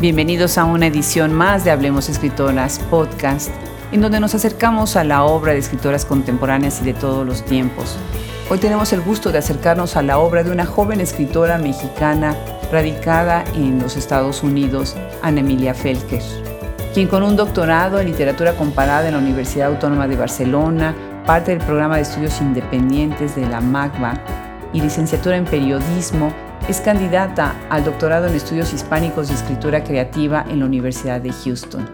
Bienvenidos a una edición más de Hablemos Escritoras Podcast, en donde nos acercamos a la obra de escritoras contemporáneas y de todos los tiempos. Hoy tenemos el gusto de acercarnos a la obra de una joven escritora mexicana radicada en los Estados Unidos, Ana Emilia Felker, quien con un doctorado en literatura comparada en la Universidad Autónoma de Barcelona, parte del programa de estudios independientes de la MACBA y licenciatura en periodismo, es candidata al doctorado en estudios hispánicos y escritura creativa en la Universidad de Houston.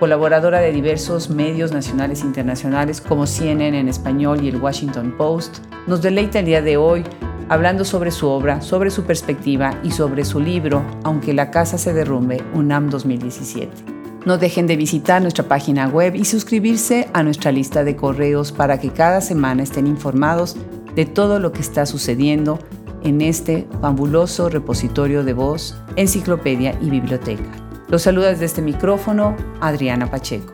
Colaboradora de diversos medios nacionales e internacionales como CNN en español y el Washington Post, nos deleita el día de hoy hablando sobre su obra, sobre su perspectiva y sobre su libro Aunque la casa se derrumbe, UNAM 2017. No dejen de visitar nuestra página web y suscribirse a nuestra lista de correos para que cada semana estén informados de todo lo que está sucediendo en este fabuloso repositorio de voz, enciclopedia y biblioteca. Los saluda desde este micrófono Adriana Pacheco.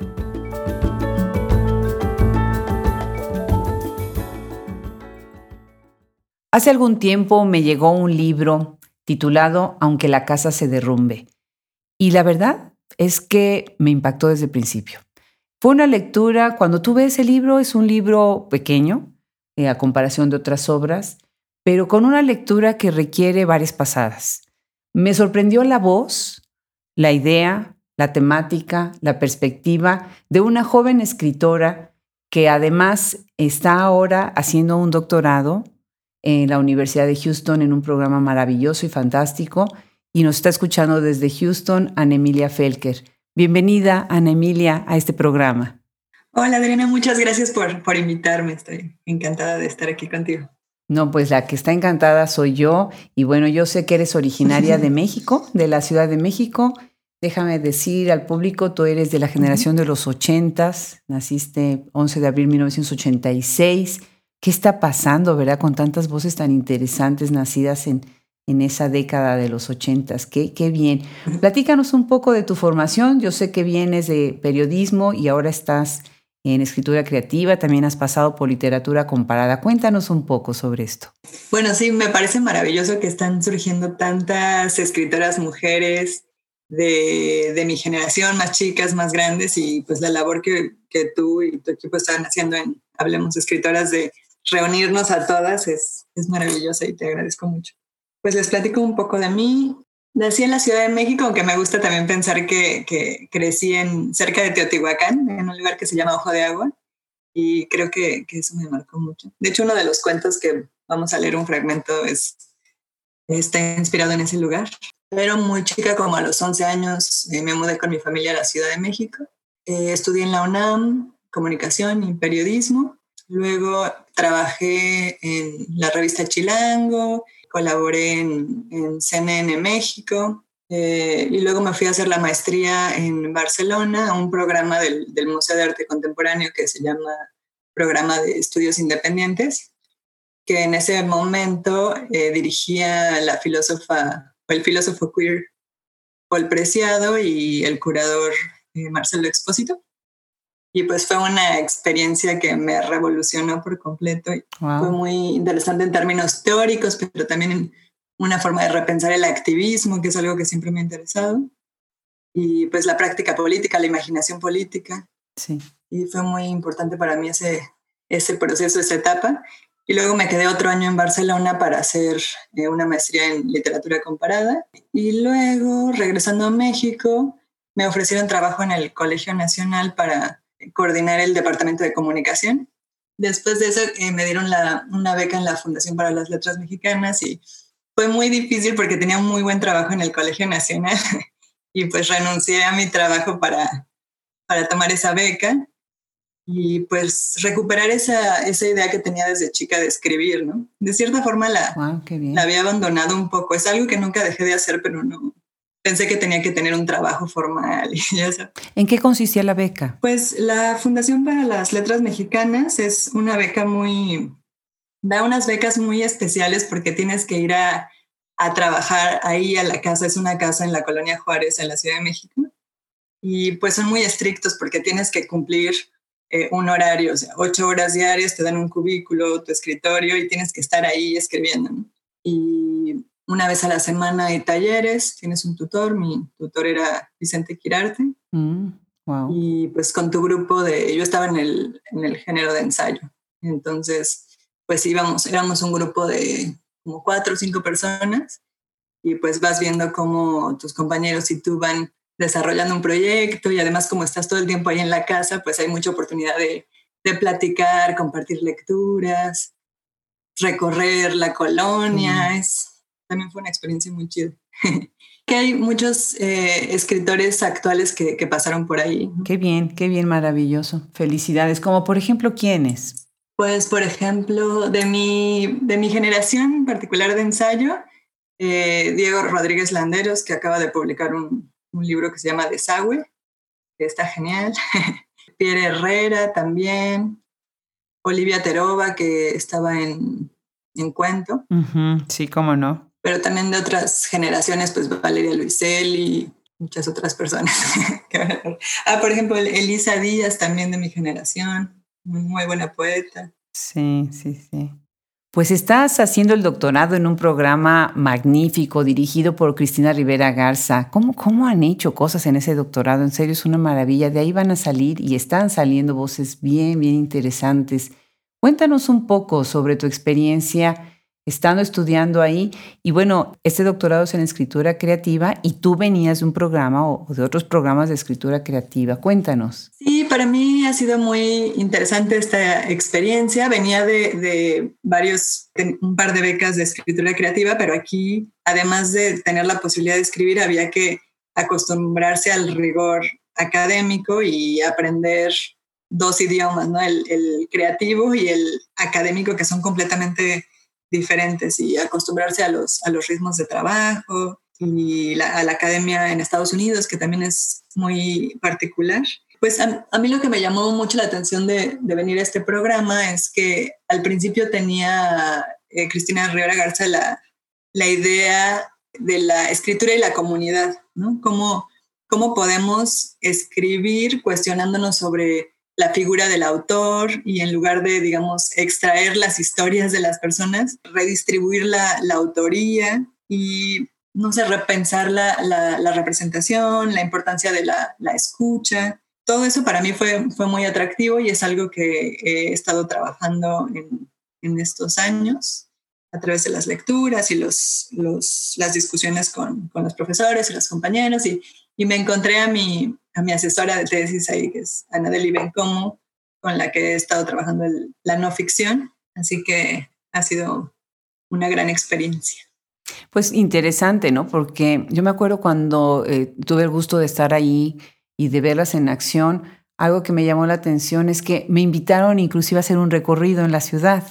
Hace algún tiempo me llegó un libro titulado Aunque la casa se derrumbe. Y la verdad es que me impactó desde el principio. Fue una lectura, cuando tú ves el libro, es un libro pequeño eh, a comparación de otras obras, pero con una lectura que requiere varias pasadas. Me sorprendió la voz, la idea, la temática, la perspectiva de una joven escritora que además está ahora haciendo un doctorado en la Universidad de Houston en un programa maravilloso y fantástico y nos está escuchando desde Houston Ana Emilia Felker. Bienvenida, Ana Emilia, a este programa. Hola, Adriana, muchas gracias por, por invitarme. Estoy encantada de estar aquí contigo. No, pues la que está encantada soy yo. Y bueno, yo sé que eres originaria de México, de la Ciudad de México. Déjame decir al público, tú eres de la generación de los ochentas, naciste 11 de abril de 1986. ¿Qué está pasando, verdad, con tantas voces tan interesantes nacidas en, en esa década de los ochentas? Qué, qué bien. Platícanos un poco de tu formación. Yo sé que vienes de periodismo y ahora estás en escritura creativa, también has pasado por literatura comparada. Cuéntanos un poco sobre esto. Bueno, sí, me parece maravilloso que están surgiendo tantas escritoras mujeres de, mi generación, más chicas, más grandes, y pues la labor que, que tú y tu equipo están haciendo en Hablemos Escritoras de reunirnos a todas es, es maravillosa y te agradezco mucho. Pues les platico un poco de mí. Nací en la Ciudad de México, aunque me gusta también pensar que, que, crecí en, cerca de Teotihuacán, en un lugar que se llama Ojo de Agua, y creo que, que, eso me marcó mucho. De hecho, uno de los cuentos que vamos a leer un fragmento es, está inspirado en ese lugar. Pero muy chica, como a los 11 años, eh, me mudé con mi familia a la Ciudad de México. Eh, estudié en la UNAM, comunicación y periodismo. Luego trabajé en la revista Chilango, colaboré en, CNN México eh, y luego me fui a hacer la maestría en Barcelona a un programa del, Museo de Arte Contemporáneo que se llama Programa de Estudios Independientes, que en ese momento eh, dirigía la filósofa, o el filósofo queer Paul Preciado y el curador eh, Marcelo Expósito. Y pues fue una experiencia que me revolucionó por completo. Y Fue muy interesante en términos teóricos, pero también en una forma de repensar el activismo, que es algo que siempre me ha interesado. Y pues la práctica política, la imaginación política. Sí. Y fue muy importante para mí ese, ese proceso, esa etapa. Y luego me quedé otro año en Barcelona para hacer eh, una maestría en literatura comparada. Y luego, regresando a México, me ofrecieron trabajo en el Colegio Nacional para coordinar el departamento de comunicación. Después de eso eh, me dieron la, una beca en la Fundación para las Letras Mexicanas y fue muy difícil porque tenía un muy buen trabajo en el Colegio Nacional y pues renuncié a mi trabajo para, para tomar esa beca y pues recuperar esa, esa idea que tenía desde chica de escribir, ¿no? De cierta forma la, la había abandonado un poco. Es algo que nunca dejé de hacer, pero no, pensé que tenía que tener un trabajo formal y ¿En qué consistía la beca? Pues la Fundación para las Letras Mexicanas es una beca muy, da unas becas muy especiales porque tienes que ir a, a trabajar ahí a la casa, es una casa en la colonia Juárez, en la Ciudad de México, y pues son muy estrictos porque tienes que cumplir eh, un horario, o sea, ocho horas diarias, te dan un cubículo, tu escritorio y tienes que estar ahí escribiendo. Y una vez a la semana hay talleres, tienes un tutor, mi tutor era Vicente Quirarte. Mm, y pues con tu grupo de, yo estaba en el, en el género de ensayo, entonces pues íbamos, éramos un grupo de como cuatro o cinco personas y pues vas viendo cómo tus compañeros y tú van desarrollando un proyecto y además como estás todo el tiempo ahí en la casa, pues hay mucha oportunidad de, de platicar, compartir lecturas, recorrer la colonia. Mm. Es, también fue una experiencia muy chida. que hay muchos eh, escritores actuales que, que, pasaron por ahí. Qué bien, qué bien, maravilloso. Felicidades. Como por ejemplo, ¿quiénes? Pues, por ejemplo, de mi, de mi generación en particular de ensayo, eh, Diego Rodríguez Landeros, que acaba de publicar un, un libro que se llama Desagüe, que está genial. Pierre Herrera también. Olivia Terova, que estaba en, en Cuento. Sí, cómo no. Pero también de otras generaciones, pues Valeria Luisel y muchas otras personas. ah, por ejemplo, Elisa Díaz, también de mi generación, muy buena poeta. Sí, sí, sí. Pues estás haciendo el doctorado en un programa magnífico dirigido por Cristina Rivera Garza. ¿Cómo, ¿Cómo han hecho cosas en ese doctorado? En serio, es una maravilla. De ahí van a salir y están saliendo voces bien, bien interesantes. Cuéntanos un poco sobre tu experiencia estando estudiando ahí. Y bueno, este doctorado es en escritura creativa y tú venías de un programa o de otros programas de escritura creativa. Cuéntanos. Sí, para mí ha sido muy interesante esta experiencia. Venía de, varios, un par de becas de escritura creativa, pero aquí, además de tener la posibilidad de escribir, había que acostumbrarse al rigor académico y aprender dos idiomas, ¿no? El, el creativo y el académico, que son completamente diferentes y acostumbrarse a los, a los ritmos de trabajo y a la academia en Estados Unidos, que también es muy particular. Pues a, mí lo que me llamó mucho la atención de, de, venir a este programa es que al principio tenía eh, Cristina Rivera Garza la, la, idea de la escritura y la comunidad, ¿no? Cómo, cómo podemos escribir cuestionándonos sobre la figura del autor y en lugar de, digamos, extraer las historias de las personas, redistribuir la, la autoría y, no sé, repensar la, la, representación, la importancia de la, escucha. Todo eso para mí fue, fue muy atractivo y es algo que he estado trabajando en, en estos años a través de las lecturas y los, los, las discusiones con, con los profesores y los compañeros y, y me encontré a mi, a mi asesora de tesis ahí, que es Ana Deli Bencomo, con la que he estado trabajando en la no ficción. Así que ha sido una gran experiencia. Pues interesante, ¿no? Porque yo me acuerdo cuando eh, tuve el gusto de estar ahí y de verlas en acción, algo que me llamó la atención es que me invitaron inclusive a hacer un recorrido en la ciudad.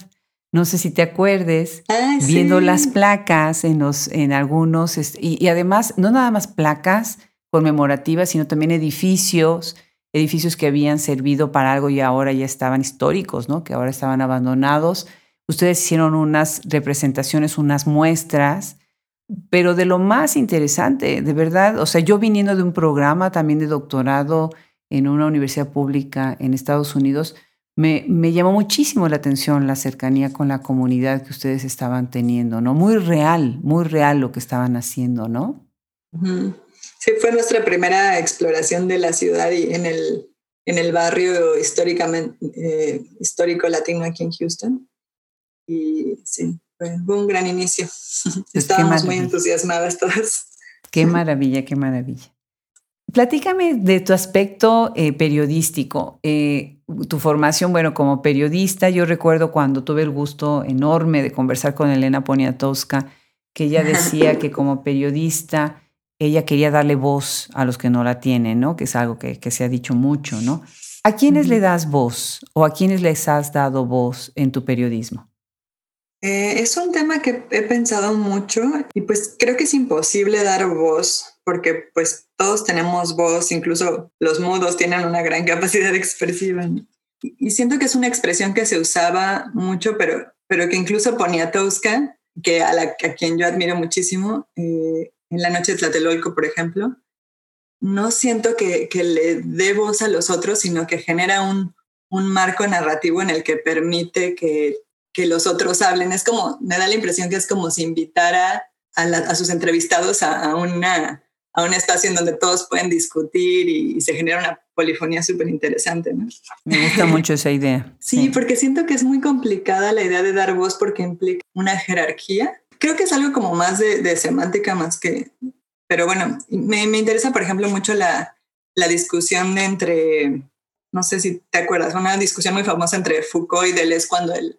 No sé si te acuerdes, ah, viendo las placas en, los, en algunos, y, y, además, no nada más placas, conmemorativas, sino también edificios, edificios que habían servido para algo y ahora ya estaban históricos, ¿no? que ahora estaban abandonados. Ustedes hicieron unas representaciones, unas muestras, pero de lo más interesante, de verdad, o sea, yo viniendo de un programa también de doctorado en una universidad pública en Estados Unidos, me, llamó muchísimo la atención la cercanía con la comunidad que ustedes estaban teniendo, ¿no? Muy real, muy real lo que estaban haciendo, ¿no? Sí, fue nuestra primera exploración de la ciudad y en el, en el barrio históricamente, eh, histórico latino aquí en Houston. Y sí, fue, un gran inicio. Estábamos muy entusiasmadas todas. Qué maravilla, qué maravilla. Platícame de tu aspecto eh, periodístico, eh, tu formación, bueno, como periodista. Yo recuerdo cuando tuve el gusto enorme de conversar con Elena Poniatowska, que ella decía que como periodista ella quería darle voz a los que no la tienen, ¿no? Que es algo que, se ha dicho mucho, ¿no? ¿A quiénes le das voz o a quiénes les has dado voz en tu periodismo? Eh, es un tema que he pensado mucho y pues creo que es imposible dar voz porque pues todos tenemos voz, incluso los mudos tienen una gran capacidad expresiva. Y siento que es una expresión que se usaba mucho, pero, pero que incluso ponía Tosca, que a, la, a quien yo admiro muchísimo, eh, en la noche de Tlatelolco, por ejemplo, no siento que, le dé voz a los otros, sino que genera un, un marco narrativo en el que permite que, que, los otros hablen. Es como, me da la impresión que es como si invitara a, sus entrevistados a, una, a un espacio en donde todos pueden discutir y, se genera una polifonía súper interesante. ¿no? Me gusta mucho esa idea. Sí, porque siento que es muy complicada la idea de dar voz porque implica una jerarquía. Creo que es algo como más de, semántica, más que... Pero bueno, me, me interesa, por ejemplo, mucho la, la discusión entre, no sé si te acuerdas, una discusión muy famosa entre Foucault y Deleuze cuando el,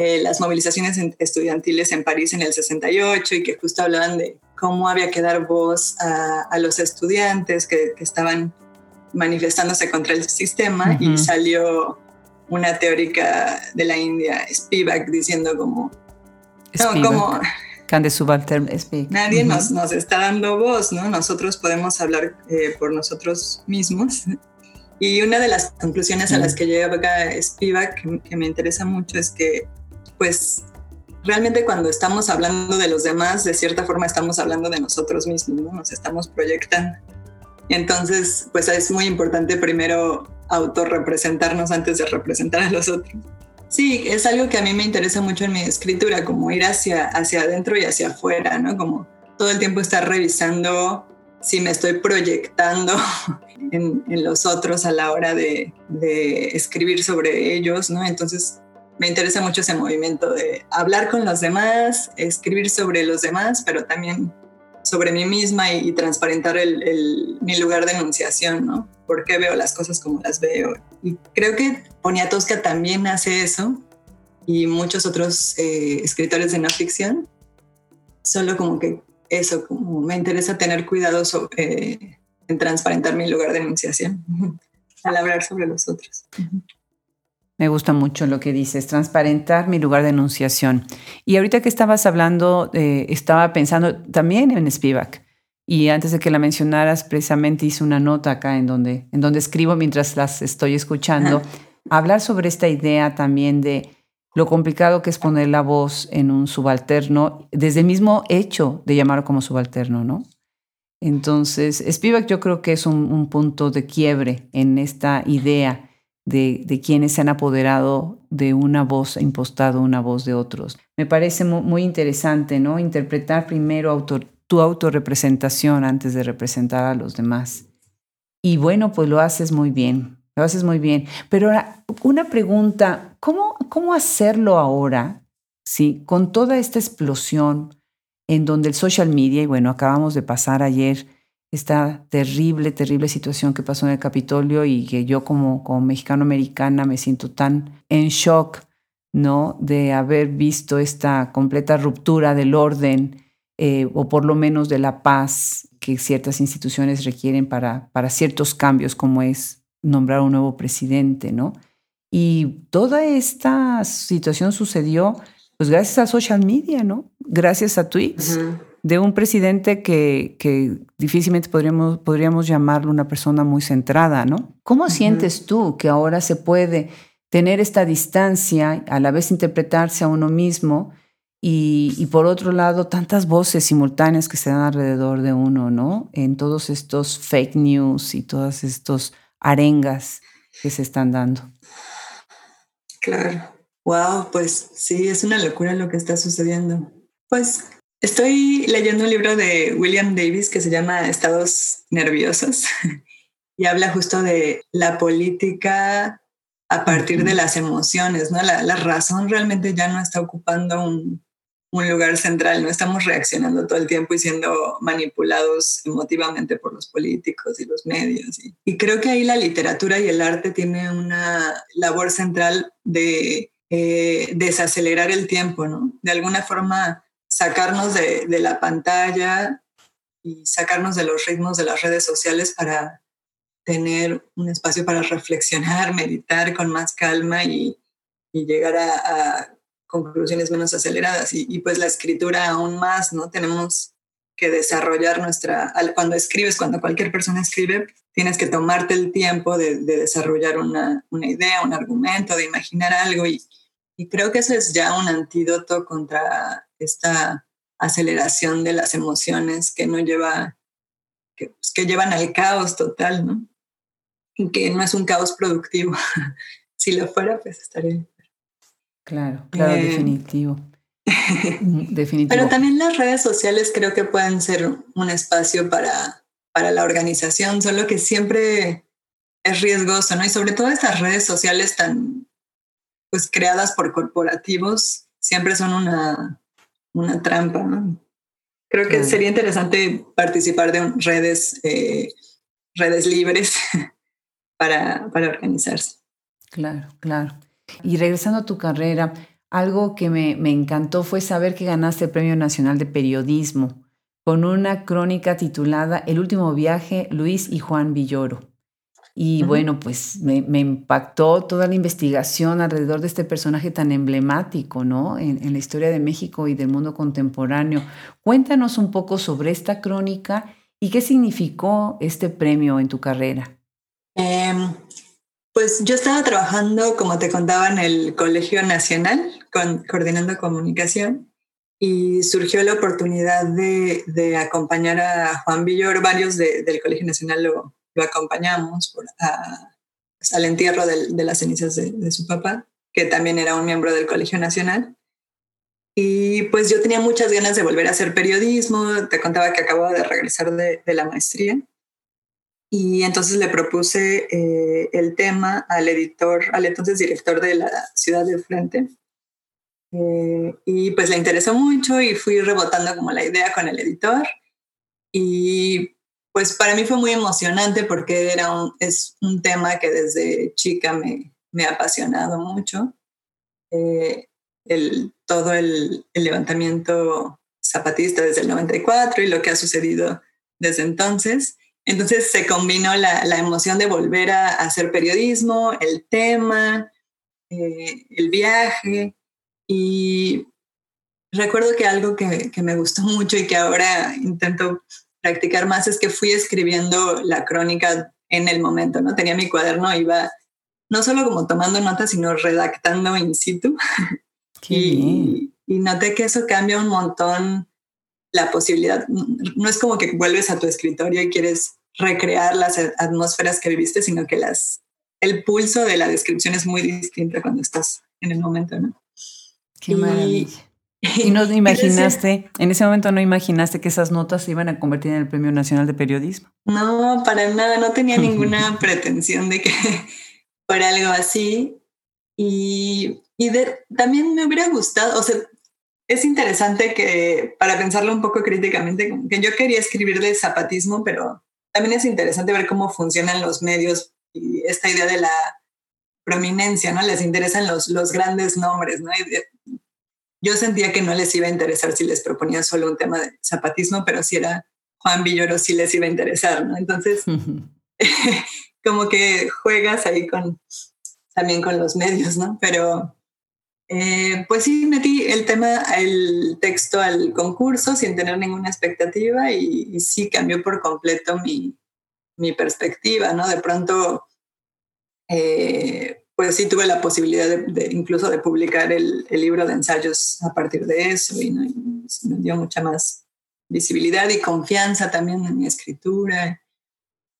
eh, las movilizaciones estudiantiles en París en el 68 y que justo hablaban de cómo había que dar voz a, los estudiantes que, estaban manifestándose contra el sistema y salió una teórica de la India, Spivak, diciendo como... No, como Nadie nos, nos, está dando voz, ¿no? Nosotros podemos hablar eh, por nosotros mismos. Y una de las conclusiones a las que llega Spivak, que me interesa mucho, es que pues realmente cuando estamos hablando de los demás, de cierta forma estamos hablando de nosotros mismos, ¿no? Nos estamos proyectando. Entonces, pues es muy importante primero autorrepresentarnos antes de representar a los otros. Sí, es algo que a mí me interesa mucho en mi escritura, como ir hacia, hacia adentro y hacia afuera, ¿no? Como todo el tiempo estar revisando si me estoy proyectando en, los otros a la hora de, de, escribir sobre ellos, ¿no? Entonces, me interesa mucho ese movimiento de hablar con los demás, escribir sobre los demás, pero también sobre mí misma y, transparentar el, mi lugar de enunciación, ¿no? ¿Por qué veo las cosas como las veo? Y creo que Poniatowska también hace eso y muchos otros eh, escritores de no ficción. Solo como que eso, como me interesa tener cuidado en transparentar mi lugar de enunciación al hablar sobre los otros. Me gusta mucho lo que dices, transparentar mi lugar de enunciación. Y ahorita que estabas hablando, eh, estaba pensando también en Spivak. Y antes de que la mencionaras, precisamente hice una nota acá en donde, en donde escribo mientras las estoy escuchando. Hablar sobre esta idea también de lo complicado que es poner la voz en un subalterno, desde el mismo hecho de llamarlo como subalterno, ¿no? Entonces, Spivak yo creo que es un, un punto de quiebre en esta idea de, quienes se han apoderado de una voz e impostado una voz de otros. Me parece muy, interesante, ¿no? Interpretar primero tu autorrepresentación antes de representar a los demás. Y bueno, pues lo haces muy bien, lo haces muy bien. Pero ahora, una pregunta, ¿cómo, cómo hacerlo ahora? Sí, con toda esta explosión en donde el social media, y bueno, acabamos de pasar ayer esta terrible, terrible situación que pasó en el Capitolio y que yo como, como mexicano-americana me siento tan en shock, ¿no? De haber visto esta completa ruptura del orden eh, o por lo menos de la paz que ciertas instituciones requieren para, para ciertos cambios como es nombrar un nuevo presidente, ¿no? Y toda esta situación sucedió pues gracias a social media, ¿no? Gracias a tweets de un presidente que, que difícilmente podríamos, podríamos llamarlo una persona muy centrada, ¿no? ¿Cómo sientes tú que ahora se puede tener esta distancia, a la vez interpretarse a uno mismo y, y, por otro lado tantas voces simultáneas que se dan alrededor de uno, ¿no? En todos estos fake news y todas estos arengas que se están dando. Claro. Wow, pues sí, es una locura lo que está sucediendo. Pues Estoy leyendo un libro de William Davis que se llama Estados Nerviosos y habla justo de la política a partir de las emociones, ¿no? La, razón realmente ya no está ocupando un, lugar central, no estamos reaccionando todo el tiempo y siendo manipulados emotivamente por los políticos y los medios. Y, y creo que ahí la literatura y el arte tienen una labor central de eh, desacelerar el tiempo, ¿no? De alguna forma sacarnos de, la pantalla y sacarnos de los ritmos de las redes sociales para tener un espacio para reflexionar, meditar con más calma y, llegar a, conclusiones menos aceleradas. Y, pues la escritura aún más, ¿no? Tenemos que desarrollar nuestra... Cuando escribes, cuando cualquier persona escribe, tienes que tomarte el tiempo de, desarrollar una, una, idea, un argumento, de imaginar algo. Y, y creo que eso es ya un antídoto contra esta aceleración de las emociones que no lleva, que, pues, que llevan al caos total, ¿no? Y que no es un caos productivo. si lo fuera, pues estaría. Claro, claro, eh, definitivo. Definitivamente. Pero también las redes sociales creo que pueden ser un espacio para, para la organización, solo que siempre es riesgoso, ¿no? Y sobre todo estas redes sociales tan, pues, creadas por corporativos, siempre son una, una trampa, ¿no? Creo que sería interesante participar de redes, eh, redes libres para, para organizarse. Claro, claro. Y regresando a tu carrera, algo que me, me, encantó fue saber que ganaste el Premio Nacional de Periodismo con una crónica titulada El último viaje, Luis y Juan Villoro. Y bueno, pues me, me, impactó toda la investigación alrededor de este personaje tan emblemático, ¿no? En, en, la historia de México y del mundo contemporáneo. Cuéntanos un poco sobre esta crónica y qué significó este premio en tu carrera. Eh, pues yo estaba trabajando, como te contaba, en el Colegio Nacional, con, coordinando comunicación, y surgió la oportunidad de, de acompañar a Juan Villor. Varios de, del Colegio Nacional lo, lo acompañamos por, a, al entierro de, las cenizas de, su papá, que también era un miembro del Colegio Nacional. Y pues yo tenía muchas ganas de volver a hacer periodismo, te contaba que acababa de regresar de, de la maestría. Y entonces le propuse eh, el tema al editor, al entonces director de la ciudad del frente. Eh, y pues le interesó mucho y fui rebotando como la idea con el editor. Y pues para mí fue muy emocionante porque era un, es un tema que desde chica me, me ha apasionado mucho. Eh, el, todo el, levantamiento zapatista desde el 94 y lo que ha sucedido desde entonces. Entonces se combinó la, la emoción de volver a, a, hacer periodismo, el tema, eh, el viaje y recuerdo que algo que, que me gustó mucho y que ahora intento practicar más es que fui escribiendo la crónica en el momento, ¿no? Tenía mi cuaderno, iba no solo como tomando notas, sino redactando in situ. y, y, noté que eso cambia un montón la posibilidad. No es como que vuelves a tu escritorio y quieres recrear las atmósferas que viviste, sino que las, el pulso de la descripción es muy distinto cuando estás en el momento, ¿no? Qué y, maravilla. Y no imaginaste, en ese momento no imaginaste que esas notas se iban a convertir en el Premio Nacional de Periodismo. No, para nada, no tenía ninguna pretensión de que fuera algo así. Y, y de, también me hubiera gustado, o sea, es interesante que para pensarlo un poco críticamente, que yo quería escribir de zapatismo, pero también es interesante ver cómo funcionan los medios y esta idea de la prominencia, ¿no? Les interesan los, los grandes nombres, ¿no? Yo sentía que no les iba a interesar si les proponía solo un tema de zapatismo, pero si era Juan Villoro sí les iba a interesar, ¿no? Entonces, como que juegas ahí con, también con los medios, ¿no? Pero, eh, pues sí, metí el tema, el texto al concurso sin tener ninguna expectativa y, y sí cambió por completo mi, mi, perspectiva, ¿no? De pronto, eh, pues sí tuve la posibilidad de, de incluso de publicar el, el, libro de ensayos a partir de eso y, ¿no? y me dio mucha más visibilidad y confianza también en mi escritura.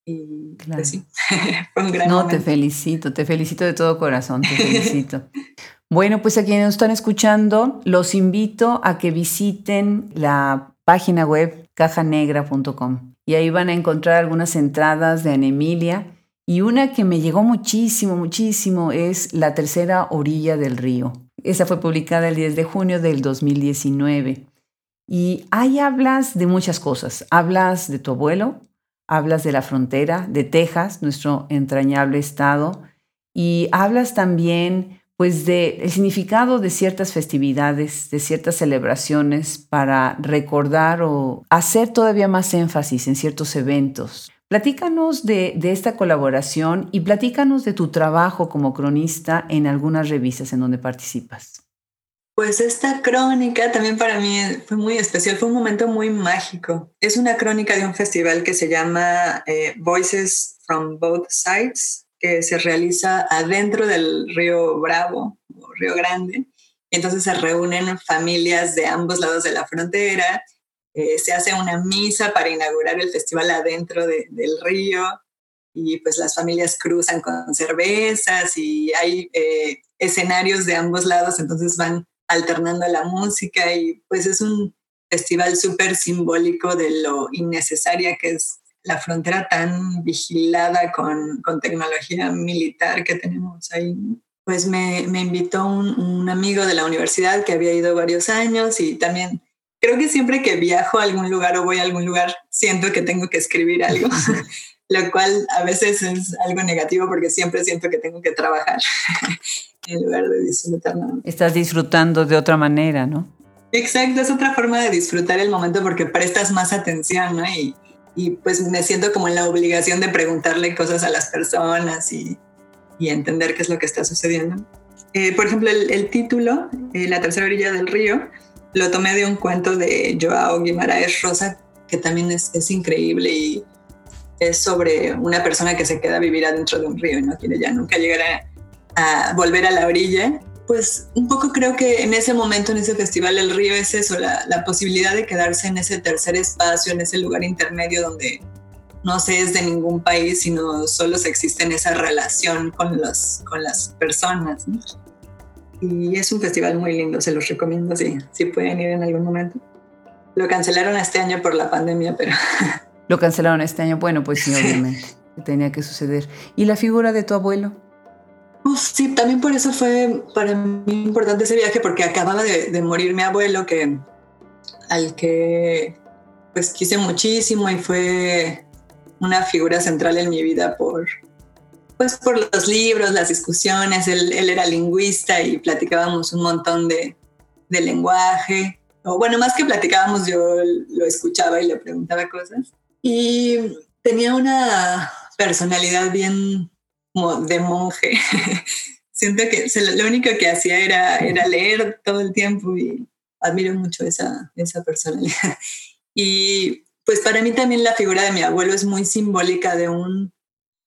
Y claro. pues sí, fue un gran No, momento. te felicito, te felicito de todo corazón, te felicito. bueno, pues a quienes nos están escuchando, los invito a que visiten la página web cajanegra.com y ahí van a encontrar algunas entradas de Ana Emilia y una que me llegó muchísimo, muchísimo es La tercera orilla del río. Esa fue publicada el 10 de junio del 2019. Y ahí hablas de muchas cosas. Hablas de tu abuelo, hablas de la frontera, de Texas, nuestro entrañable estado, y hablas también pues de el significado de ciertas festividades, de ciertas celebraciones para recordar o hacer todavía más énfasis en ciertos eventos. Platícanos de, esta colaboración y platícanos de tu trabajo como cronista en algunas revistas en donde participas. Pues esta crónica también para mí fue muy especial, fue un momento muy mágico. Es una crónica de un festival que se llama eh, Voices from Both Sides, que se realiza adentro del río Bravo, Río Grande. Entonces se reúnen familias de ambos lados de la frontera eh, se hace una misa para inaugurar el festival adentro de, del río y pues las familias cruzan con cervezas y hay eh, escenarios de ambos lados, entonces van alternando la música y pues es un festival súper simbólico de lo innecesaria que es la frontera tan vigilada con, con tecnología militar que tenemos ahí. Pues me, me invitó un, amigo de la universidad que había ido varios años y también creo que siempre que viajo a algún lugar o voy a algún lugar siento que tengo que escribir algo, lo cual a veces es algo negativo porque siempre siento que tengo que trabajar en lugar de disfrutar. Estás disfrutando de otra manera, ¿no? Exacto, es otra forma de disfrutar el momento porque prestas más atención, ¿no? Y, y pues me siento como en la obligación de preguntarle cosas a las personas y, y entender qué es lo que está sucediendo. Eh, por ejemplo, el, el título, eh, La tercera orilla del río, lo tomé de un cuento de Joao Guimaraes Rosa, que también es, increíble y es sobre una persona que se queda a vivir adentro de un río y no quiere ya nunca llegar a, volver a la orilla pues un poco creo que en ese momento, en ese festival, el río es eso, la, posibilidad de quedarse en ese tercer espacio, en ese lugar intermedio donde no se es de ningún país, sino solo se existe en esa relación con, los, con las personas. Y es un festival muy lindo, se los recomiendo si, si pueden ir en algún momento. Lo cancelaron este año por la pandemia, pero... Lo cancelaron este año, bueno, pues sí, obviamente, tenía que suceder. ¿Y la figura de tu abuelo? Uf, sí, también por eso fue para mí importante ese viaje, porque acababa de, de, morir mi abuelo, que, al que pues quise muchísimo y fue una figura central en mi vida por, pues, por los libros, las discusiones. Él, él era lingüista y platicábamos un montón de, de lenguaje. O bueno, más que platicábamos, yo lo escuchaba y le preguntaba cosas. Y tenía una personalidad bien como de monje. Siento que lo único que hacía era, era leer todo el tiempo y admiro mucho esa, esa personalidad. Y pues para mí también la figura de mi abuelo es muy simbólica de un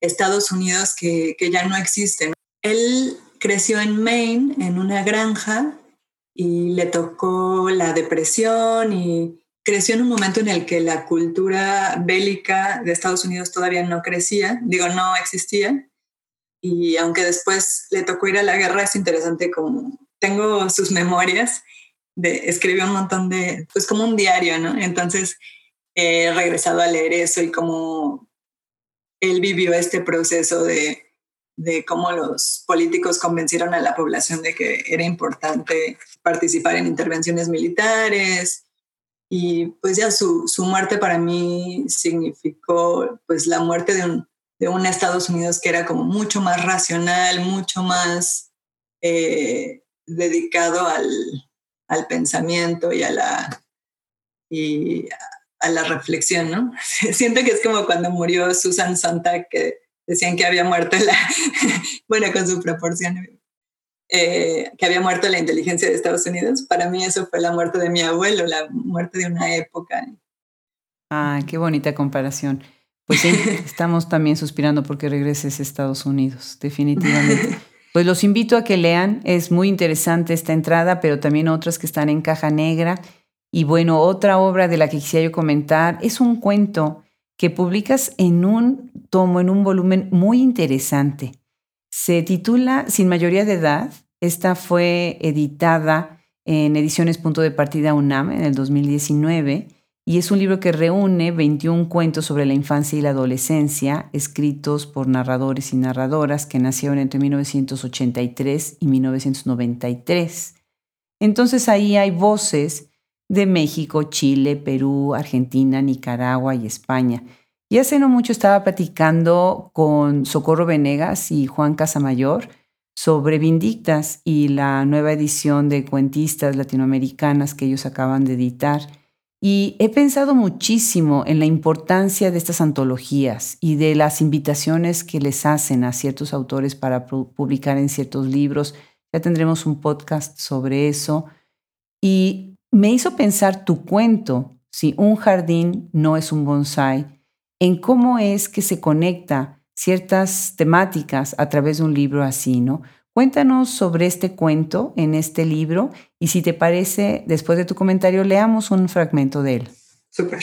Estados Unidos que, que ya no existe. Él creció en Maine, en una granja, y le tocó la depresión y creció en un momento en el que la cultura bélica de Estados Unidos todavía no crecía, digo, no existía y aunque después le tocó ir a la guerra, es interesante como tengo sus memorias, de, escribió un montón de, pues como un diario, ¿no? Entonces he regresado a leer eso y cómo él vivió este proceso de, de cómo los políticos convencieron a la población de que era importante participar en intervenciones militares. Y pues ya su, su muerte para mí significó pues la muerte de un, de un Estados Unidos que era como mucho más racional, mucho más eh, dedicado al, al, pensamiento y a la, a la reflexión, ¿no? Siento que es como cuando murió Susan Sontag, que decían que había muerto la, bueno, con su proporción, eh, que había muerto la inteligencia de Estados Unidos. Para mí eso fue la muerte de mi abuelo, la muerte de una época. Ah, qué bonita comparación. Pues sí, estamos también suspirando porque regreses a Estados Unidos, definitivamente. Pues los invito a que lean, es muy interesante esta entrada, pero también otras que están en caja negra. Y bueno, otra obra de la que quisiera yo comentar es un cuento que publicas en un tomo, en un volumen muy interesante. Se titula Sin mayoría de edad. Esta fue editada en Ediciones Punto de Partida UNAM en el 2019 y es un libro que reúne 21 cuentos sobre la infancia y la adolescencia, escritos por narradores y narradoras que nacieron entre 1983 y 1993. Entonces ahí hay voces de México, Chile, Perú, Argentina, Nicaragua y España. Y hace no mucho estaba platicando con Socorro Venegas y Juan Casamayor sobre Vindictas y la nueva edición de cuentistas latinoamericanas que ellos acaban de editar. Y he pensado muchísimo en la importancia de estas antologías y de las invitaciones que les hacen a ciertos autores para publicar en ciertos libros. Ya tendremos un podcast sobre eso. Y me hizo pensar tu cuento, si un jardín no es un bonsai, en cómo es que se conecta ciertas temáticas a través de un libro así, ¿no? Cuéntanos sobre este cuento en este libro y si te parece, después de tu comentario, leamos un fragmento de él. Súper.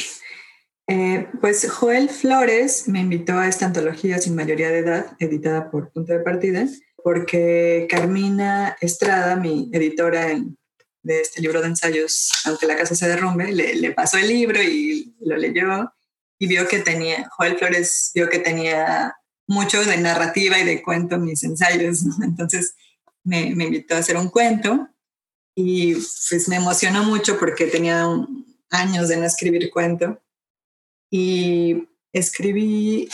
Eh, pues Joel Flores me invitó a esta antología sin mayoría de edad, editada por Punto de Partida, porque Carmina Estrada, mi editora en, de este libro de ensayos, Aunque la casa se derrumbe, le, pasó el libro y lo leyó y vio que tenía, Joel Flores vio que tenía mucho de narrativa y de cuento en mis ensayos, entonces me, me, invitó a hacer un cuento y pues me emocionó mucho porque tenía años de no escribir cuento y escribí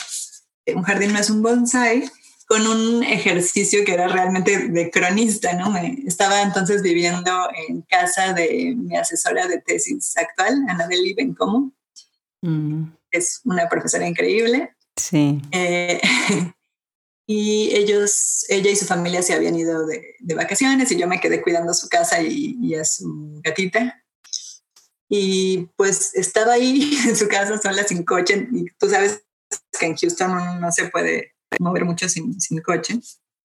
Un jardín no es un bonsai con un ejercicio que era realmente de cronista, ¿no? Me, estaba entonces viviendo en casa de mi asesora de tesis actual, Anabel Bencomo. Mm. Es una profesora increíble. Sí. Eh, y ellos, ella y su familia se habían ido de, de vacaciones y yo me quedé cuidando su casa y, y, a su gatita. Y pues estaba ahí en su casa sola sin coche y tú sabes que en Houston no se puede mover mucho sin, sin coche.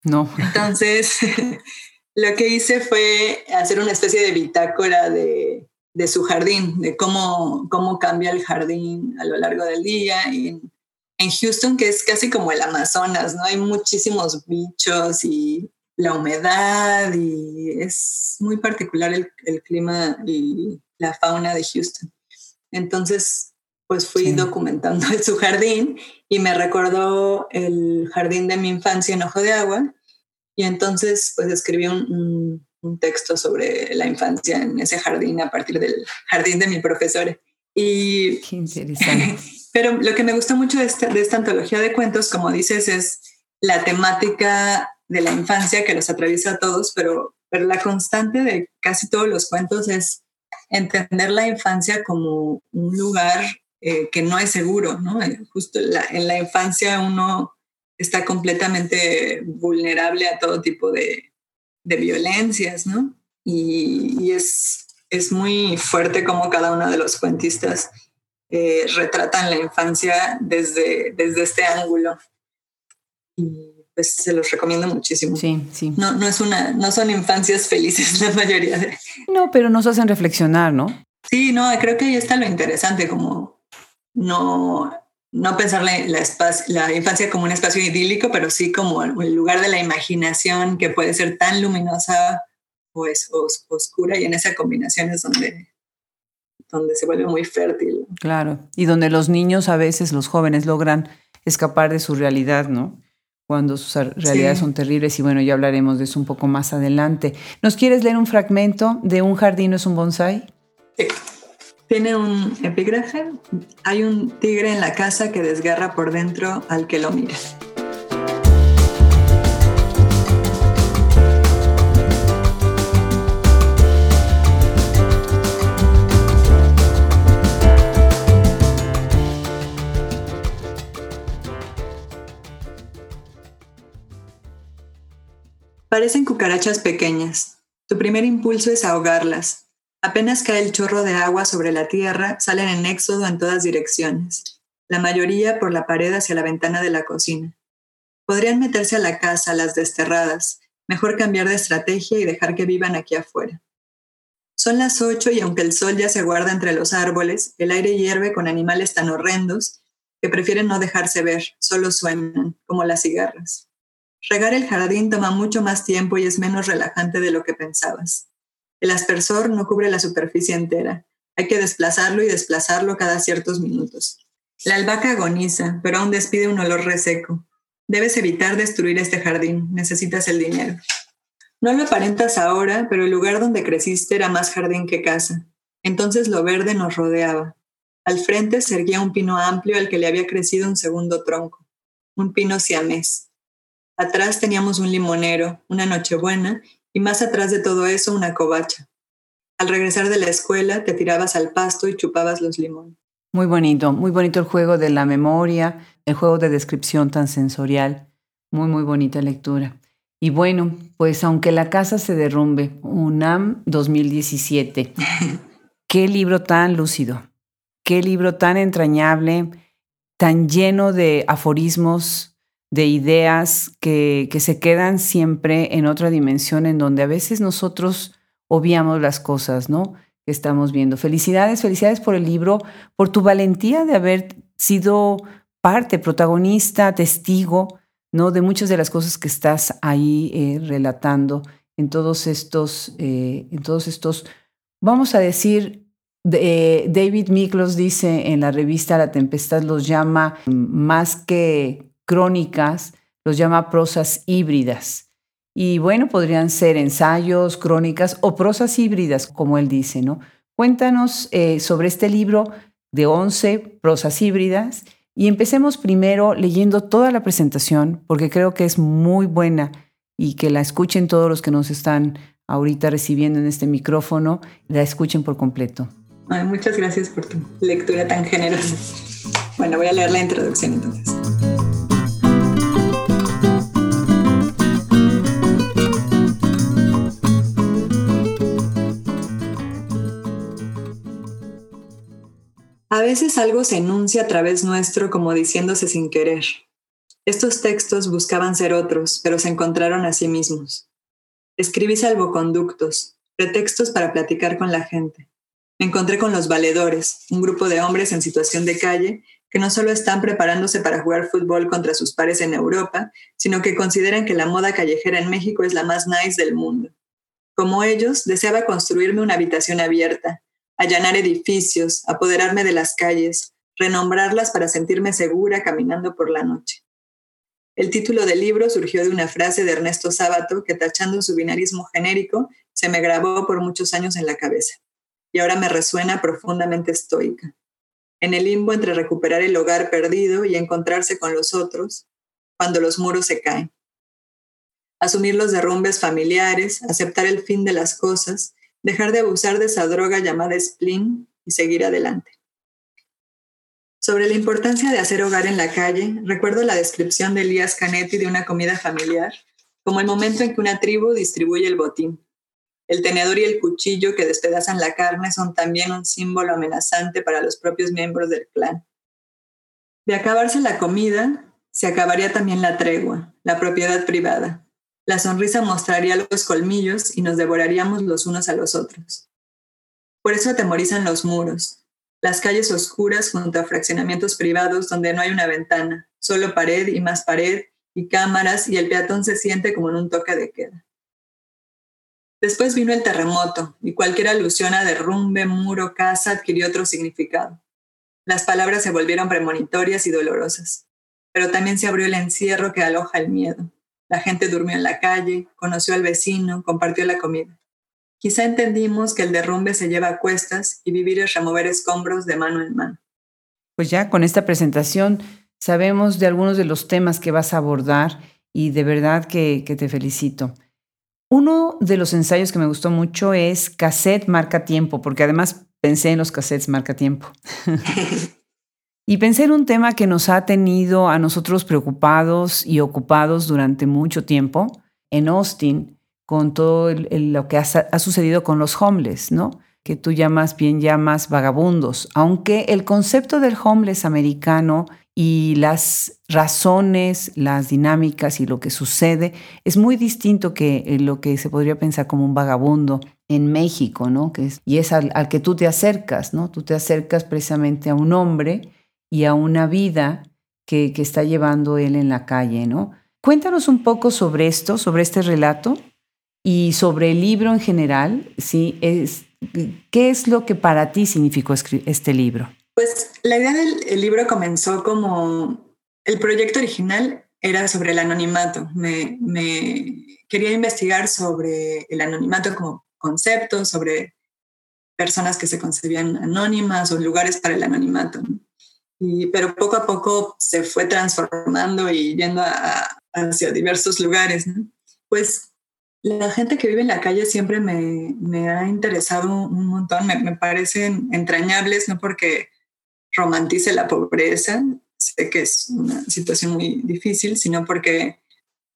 No. Entonces, lo que hice fue hacer una especie de bitácora de, de, su jardín, de cómo, cómo cambia el jardín a lo largo del día. Y en Houston, que es casi como el Amazonas, ¿no? Hay muchísimos bichos y la humedad y es muy particular el, el clima y la fauna de Houston. Entonces, pues fui documentando su jardín y me recordó el jardín de mi infancia en Ojo de Agua. Y entonces, pues escribí un, un, texto sobre la infancia en ese jardín a partir del jardín de mi profesor. Y, Qué interesante. pero lo que me gustó mucho de esta, de esta antología de cuentos, como dices, es la temática de la infancia que los atraviesa a todos, pero, pero la constante de casi todos los cuentos es entender la infancia como un lugar eh, que no es seguro, ¿no? Eh, justo en la infancia uno está completamente vulnerable a todo tipo de, de violencias, ¿no? Y, y, es, es muy fuerte como cada uno de los cuentistas eh, retratan la infancia desde, desde este ángulo. Y pues se los recomiendo muchísimo. Sí, sí. No, no, es una, no son infancias felices la mayoría de... No, pero nos hacen reflexionar, ¿no? Sí, no, creo que ahí está lo interesante, como no, no pensar la, la, la, infancia como un espacio idílico, pero sí como el lugar de la imaginación que puede ser tan luminosa o, es, o oscura y en esa combinación es donde, donde se vuelve muy fértil. Claro, y donde los niños a veces, los jóvenes, logran escapar de su realidad, ¿no? Cuando sus realidades sí. son terribles y bueno, ya hablaremos de eso un poco más adelante. ¿Nos quieres leer un fragmento de Un jardín no es un bonsai? Sí. Tiene un epígrafe. Hay un tigre en la casa que desgarra por dentro al que lo mira. Parecen cucarachas pequeñas. Tu primer impulso es ahogarlas, Apenas cae el chorro de agua sobre la tierra, salen en éxodo en todas direcciones, la mayoría por la pared hacia la ventana de la cocina. Podrían meterse a la casa las desterradas, mejor cambiar de estrategia y dejar que vivan aquí afuera. Son las ocho y aunque el sol ya se guarda entre los árboles, el aire hierve con animales tan horrendos que prefieren no dejarse ver, solo suenan, como las cigarras. Regar el jardín toma mucho más tiempo y es menos relajante de lo que pensabas. El aspersor no cubre la superficie entera. Hay que desplazarlo y desplazarlo cada ciertos minutos. La albahaca agoniza, pero aún despide un olor reseco. Debes evitar destruir este jardín. Necesitas el dinero. No lo aparentas ahora, pero el lugar donde creciste era más jardín que casa. Entonces lo verde nos rodeaba. Al frente se erguía un pino amplio al que le había crecido un segundo tronco, un pino siamés. Atrás teníamos un limonero, una nochebuena y más atrás de todo eso una covacha. Al regresar de la escuela te tirabas al pasto y chupabas los limones. Muy bonito, muy bonito el juego de la memoria, el juego de descripción tan sensorial. Muy, muy bonita lectura. Y bueno, pues aunque la casa se derrumbe, UNAM 2017. Qué libro tan lúcido, qué libro tan entrañable, tan lleno de aforismos, de ideas que, que, se quedan siempre en otra dimensión en donde a veces nosotros obviamos las cosas, ¿no? Que estamos viendo. Felicidades, felicidades por el libro, por tu valentía de haber sido parte, protagonista, testigo, ¿no? De muchas de las cosas que estás ahí eh, relatando en todos estos, eh, en todos estos, vamos a decir, David Miklos dice en la revista La Tempestad, los llama más que crónicas, los llama prosas híbridas. Y bueno, podrían ser ensayos, crónicas o prosas híbridas, como él dice, ¿no? Cuéntanos eh, sobre este libro de 11 prosas híbridas y empecemos primero leyendo toda la presentación, porque creo que es muy buena y que la escuchen todos los que nos están ahorita recibiendo en este micrófono, la escuchen por completo. muchas gracias por tu lectura tan generosa. Bueno, voy a leer la introducción entonces. A veces algo se enuncia a través nuestro como diciéndose sin querer. Estos textos buscaban ser otros, pero se encontraron a sí mismos. Escribí salvoconductos, pretextos para platicar con la gente. Me encontré con los valedores, un grupo de hombres en situación de calle que no solo están preparándose para jugar fútbol contra sus pares en Europa, sino que consideran que la moda callejera en México es la más nice del mundo. Como ellos, deseaba construirme una habitación abierta, allanar edificios, apoderarme de las calles, renombrarlas para sentirme segura caminando por la noche. El título del libro surgió de una frase de Ernesto Sábato que, tachando su binarismo genérico, se me grabó por muchos años en la cabeza y ahora me resuena profundamente estoica. En el limbo entre recuperar el hogar perdido y encontrarse con los otros, cuando los muros se caen. Asumir los derrumbes familiares, aceptar el fin de las cosas dejar de abusar de esa droga llamada spleen y seguir adelante. Sobre la importancia de hacer hogar en la calle, recuerdo la descripción de Elías Canetti de una comida familiar como el momento en que una tribu distribuye el botín. El tenedor y el cuchillo que despedazan la carne son también un símbolo amenazante para los propios miembros del clan. De acabarse la comida, se acabaría también la tregua, la propiedad privada, la sonrisa mostraría los colmillos y nos devoraríamos los unos a los otros. Por eso atemorizan los muros, las calles oscuras junto a fraccionamientos privados donde no hay una ventana, solo pared y más pared y cámaras y el peatón se siente como en un toque de queda. Después vino el terremoto y cualquier alusión a derrumbe, muro, casa adquirió otro significado. Las palabras se volvieron premonitorias y dolorosas, pero también se abrió el encierro que aloja el miedo. La gente durmió en la calle, conoció al vecino, compartió la comida. Quizá entendimos que el derrumbe se lleva a cuestas y vivir es remover escombros de mano en mano. Pues ya con esta presentación sabemos de algunos de los temas que vas a abordar y de verdad que, que te felicito. Uno de los ensayos que me gustó mucho es Cassette Marca Tiempo, porque además pensé en los cassettes Marca Tiempo. Y pensé en un tema que nos ha tenido a nosotros preocupados y ocupados durante mucho tiempo en Austin, con todo lo que ha, sucedido con los homeless, ¿no? Que tú llamas, bien llamas vagabundos. Aunque el concepto del homeless americano y las razones, las dinámicas y lo que sucede es muy distinto que eh, lo que se podría pensar como un vagabundo en México, ¿no? Es, y es al, al que tú te acercas, ¿no? Tú te acercas precisamente a un hombre y a una vida que, está llevando él en la calle, ¿no? Cuéntanos un poco sobre esto, sobre este relato y sobre el libro en general, ¿sí? Es, ¿Qué es lo que para ti significó este libro? Pues la idea del libro comenzó como el proyecto original era sobre el anonimato. Me, quería investigar sobre el anonimato como concepto, sobre personas que se concebían anónimas o lugares para el anonimato. Pero poco a poco se fue transformando y yendo hacia diversos lugares. Pues la gente que vive en la calle siempre me, me ha interesado un montón, me, me, parecen entrañables, no porque romantice la pobreza, sé que es una situación muy difícil, sino porque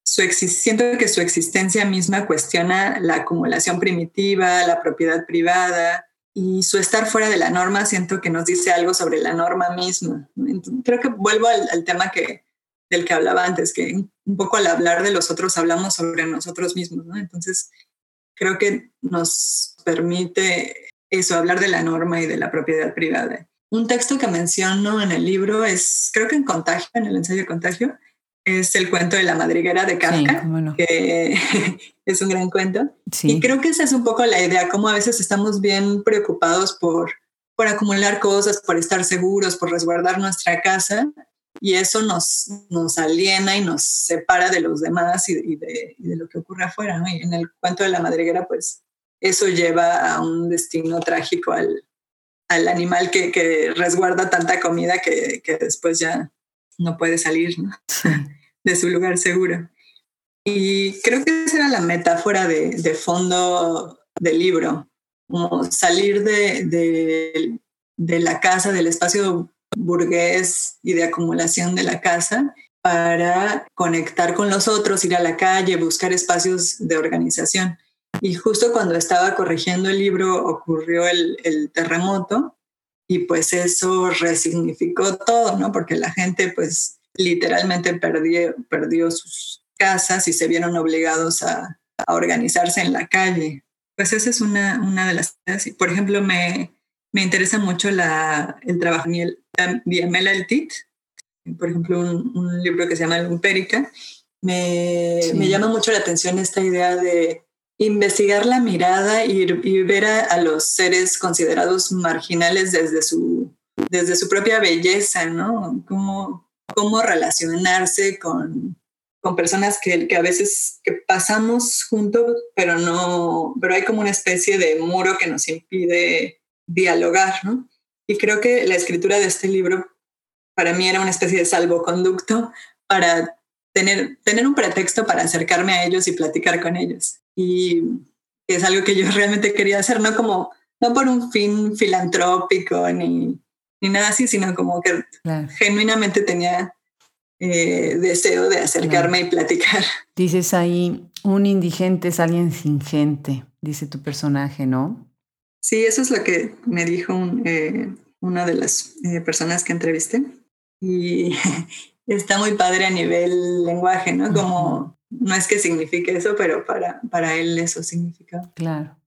su siento que su existencia misma cuestiona la acumulación primitiva, la propiedad privada, y su estar fuera de la norma siento que nos dice algo sobre la norma misma. creo que vuelvo al, tema que, del que hablaba antes, que un poco al hablar de los otros hablamos sobre nosotros mismos. Entonces, creo que nos permite eso, hablar de la norma y de la propiedad privada. Un texto que menciono en el libro es, creo que en Contagio, en el ensayo de Contagio, es el cuento de la madriguera de Kafka, que es un gran cuento. Y creo que esa es un poco la idea, como a veces estamos bien preocupados por, por acumular cosas, por estar seguros, por resguardar nuestra casa, y eso nos, nos aliena y nos separa de los demás y, de, lo que ocurre afuera. Y en el cuento de la madriguera, pues eso lleva a un destino trágico al, al animal que, que, resguarda tanta comida que, que, después ya no puede salir de su lugar seguro. Y creo que esa era la metáfora de, de fondo del libro, como salir de, de, de la casa, del espacio burgués y de acumulación de la casa para conectar con los otros, ir a la calle, buscar espacios de organización. Y justo cuando estaba corrigiendo el libro ocurrió el, el terremoto y pues eso resignificó todo, ¿no? Porque la gente pues literalmente perdió, perdió sus casas y se vieron obligados a, a organizarse en la calle. Pues esa es una, una de las Por ejemplo, me, me interesa mucho la, el trabajo de Amela El Tit, por ejemplo, un, libro que se llama Lumpérica. Me, me, llama mucho la atención esta idea de investigar la mirada y, ver a, los seres considerados marginales desde su, propia belleza, ¿no? Cómo, relacionarse con, personas que, a veces pasamos juntos, pero no, pero hay como una especie de muro que nos impide dialogar, ¿no? Y creo que la escritura de este libro para mí era una especie de salvoconducto para tener un pretexto para acercarme a ellos y platicar con ellos. Y es algo que yo realmente quería hacer, no como, no por un fin filantrópico ni, ni nada así, sino como que genuinamente tenía eh, deseo de acercarme y platicar. Dices ahí, un indigente es alguien sin gente, dice tu personaje, ¿no? Sí, eso es lo que me dijo eh, una de las eh, personas que entrevisté. Y está muy padre a nivel lenguaje, ¿no? Como no es que signifique eso, pero para, para él eso significa. Claro.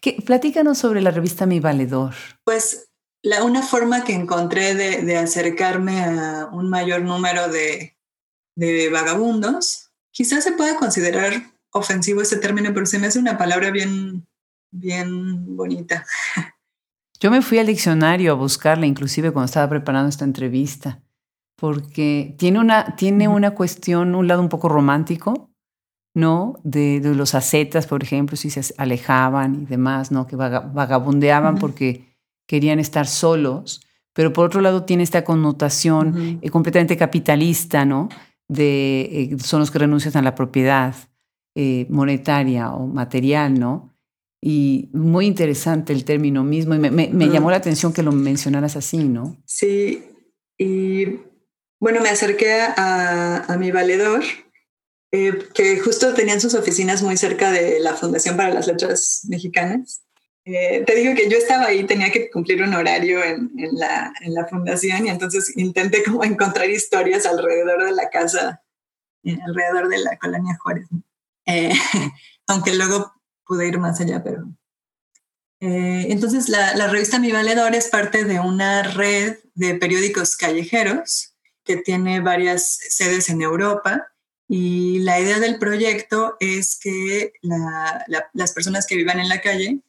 ¿Qué, platícanos sobre la revista Mi Valedor. Pues la, una forma que encontré de, de acercarme a un mayor número de, de vagabundos, quizás se pueda considerar ofensivo ese término, pero se me hace una palabra bien bien bonita. Yo me fui al diccionario a buscarla, inclusive cuando estaba preparando esta entrevista, porque tiene una, tiene una cuestión, un lado un poco romántico, ¿no? De, los ascetas, por ejemplo, si se alejaban y demás, ¿no? Que vagabundeaban porque querían estar solos, pero por otro lado tiene esta connotación eh, completamente capitalista, ¿no? De, eh, son los que renuncian a la propiedad eh, monetaria o material, ¿no? Y muy interesante el término mismo. Y me, me, llamó la atención que lo mencionaras así, ¿no? Sí. Y bueno, me acerqué a, a mi valedor, eh, que justo tenían sus oficinas muy cerca de la Fundación para las Letras Mexicanas. Eh, te digo que yo estaba ahí, tenía que cumplir un horario en, la, en, la, fundación y entonces intenté como encontrar historias alrededor de la casa, eh, alrededor de la colonia Juárez. aunque luego pude ir más allá, pero... Entonces, la, la, revista Mi Valedor es parte de una red de periódicos callejeros que tiene varias sedes en Europa y la idea del proyecto es que la, las personas que vivan en la calle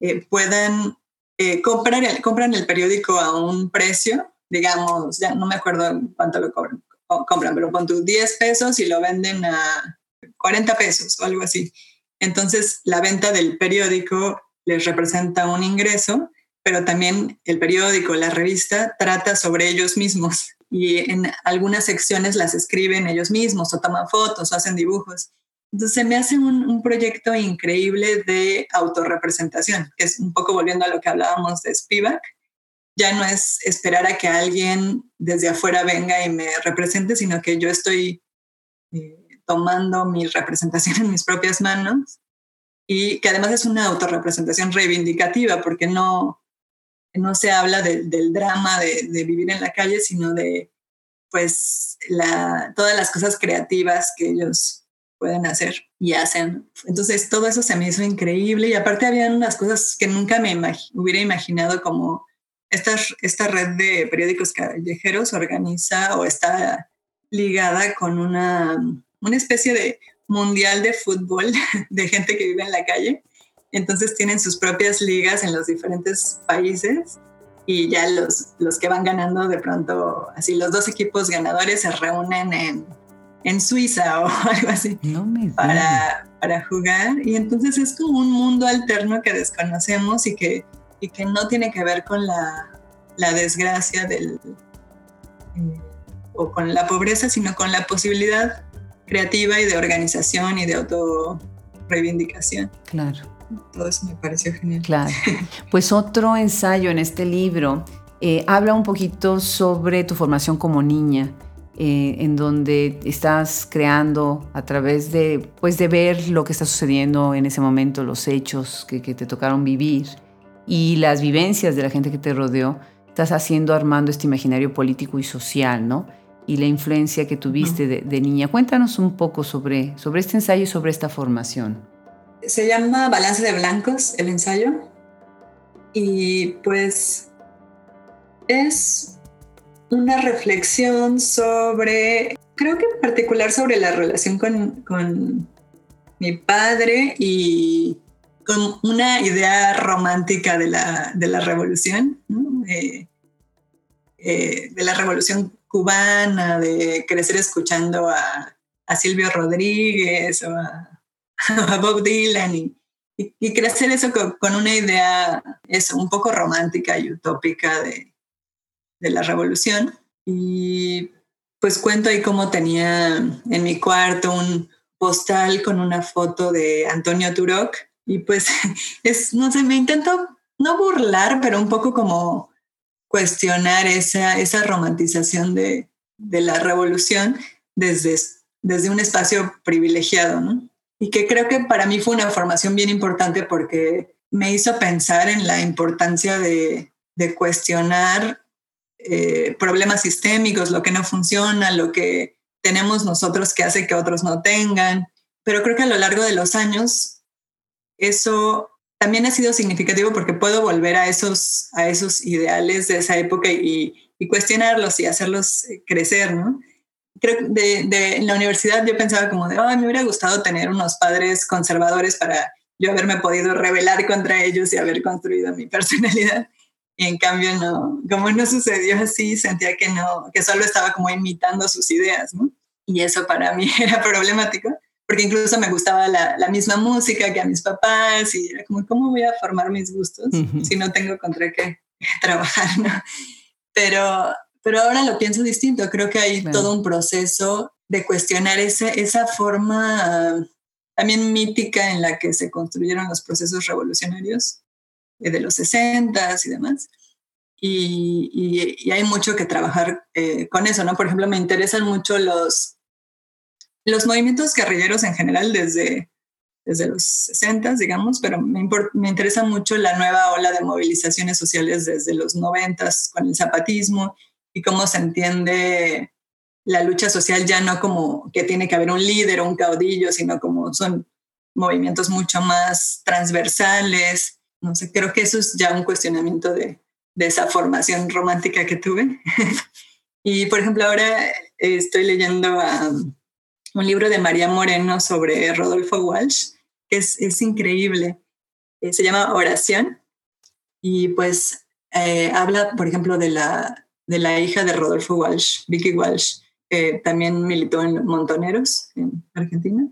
eh, puedan eh, comprar el, compran el periódico a un precio, digamos, ya no me acuerdo cuánto lo cobran, compran, pero pon tus 10 pesos y lo venden a 40 pesos o algo así. Entonces, la venta del periódico les representa un ingreso, pero también el periódico, la revista, trata sobre ellos mismos y en algunas secciones las escriben ellos mismos o toman fotos o hacen dibujos. Entonces me hace un, un, proyecto increíble de autorrepresentación, que es un poco volviendo a lo que hablábamos de Spivak. Ya no es esperar a que alguien desde afuera venga y me represente, sino que yo estoy eh, tomando mi representación en mis propias manos y que además es una autorrepresentación reivindicativa porque no, no se habla del drama de, vivir en la calle, sino de pues todas las cosas creativas que ellos pueden hacer y hacen. Entonces todo eso se me hizo increíble y aparte habían unas cosas que nunca me hubiera imaginado como esta, esta red de periódicos callejeros organiza o está ligada con una, una especie de mundial de fútbol de gente que vive en la calle. Entonces tienen sus propias ligas en los diferentes países y ya los, los que van ganando de pronto, así los dos equipos ganadores se reúnen en, en Suiza o algo así para, para jugar. Y entonces es como un mundo alterno que desconocemos y que, y que no tiene que ver con la, la desgracia del, eh, o con la pobreza, sino con la posibilidad creativa y de organización y de auto reivindicación. Claro. Todo eso me pareció genial. Claro. Pues otro ensayo en este libro eh, habla un poquito sobre tu formación como niña. Eh, en donde estás creando a través de, pues, de ver lo que está sucediendo en ese momento, los hechos que, que te tocaron vivir y las vivencias de la gente que te rodeó, estás haciendo, armando este imaginario político y social, ¿no? Y la influencia que tuviste de, niña. Cuéntanos un poco sobre, sobre este ensayo y sobre esta formación. Se llama Balance de Blancos, el ensayo. Y pues es una reflexión sobre, creo que en particular sobre la relación con, con mi padre y con una idea romántica de la, de la revolución, eh, de la revolución cubana, de crecer escuchando a, a Silvio Rodríguez o a, Bob Dylan y, y, crecer eso con, con, una idea eso, un poco romántica y utópica de, de la revolución. Y pues cuento ahí cómo tenía en mi cuarto un postal con una foto de Antonio Turok. Y pues es, no sé, me intento no burlar, pero un poco como cuestionar esa, esa romantización de, de la revolución desde, desde un espacio privilegiado, ¿no? Y que creo que para mí fue una formación bien importante porque me hizo pensar en la importancia de, de cuestionar eh, problemas sistémicos, lo que no funciona, lo que tenemos nosotros que hace que otros no tengan. Pero creo que a lo largo de los años eso también ha sido significativo porque puedo volver a esos, a esos ideales de esa época y, cuestionarlos y hacerlos eh, crecer, ¿no? Creo que de, en la universidad yo pensaba como de, me hubiera gustado tener unos padres conservadores para yo haberme podido rebelar contra ellos y haber construido mi personalidad. Y en cambio no, como no sucedió así, sentía que no, que solo estaba como imitando sus ideas, ¿no? Y eso para mí era problemático, porque incluso me gustaba la, la misma música que a mis papás y era como, ¿cómo voy a formar mis gustos si no tengo contra qué trabajar, ¿no? Pero, pero ahora lo pienso distinto, creo que hay todo un proceso de cuestionar ese, esa forma también mítica en la que se construyeron los procesos revolucionarios eh, de los 60 y demás. Y, y, hay mucho que trabajar eh, con eso, ¿no? Por ejemplo, me interesan mucho los, los movimientos guerrilleros en general desde, desde los 60, digamos, pero me, me, interesa mucho la nueva ola de movilizaciones sociales desde los 90 con el zapatismo y cómo se entiende la lucha social ya no como que tiene que haber un líder o un caudillo, sino como son movimientos mucho más transversales no sé, creo que eso es ya un cuestionamiento de, de esa formación romántica que tuve. y por ejemplo, ahora estoy leyendo um, un libro de María Moreno sobre Rodolfo Walsh, que es, es increíble. Eh, se llama Oración y pues eh, habla, por ejemplo, de la, de la hija de Rodolfo Walsh, Vicky Walsh, que también militó en Montoneros, en Argentina,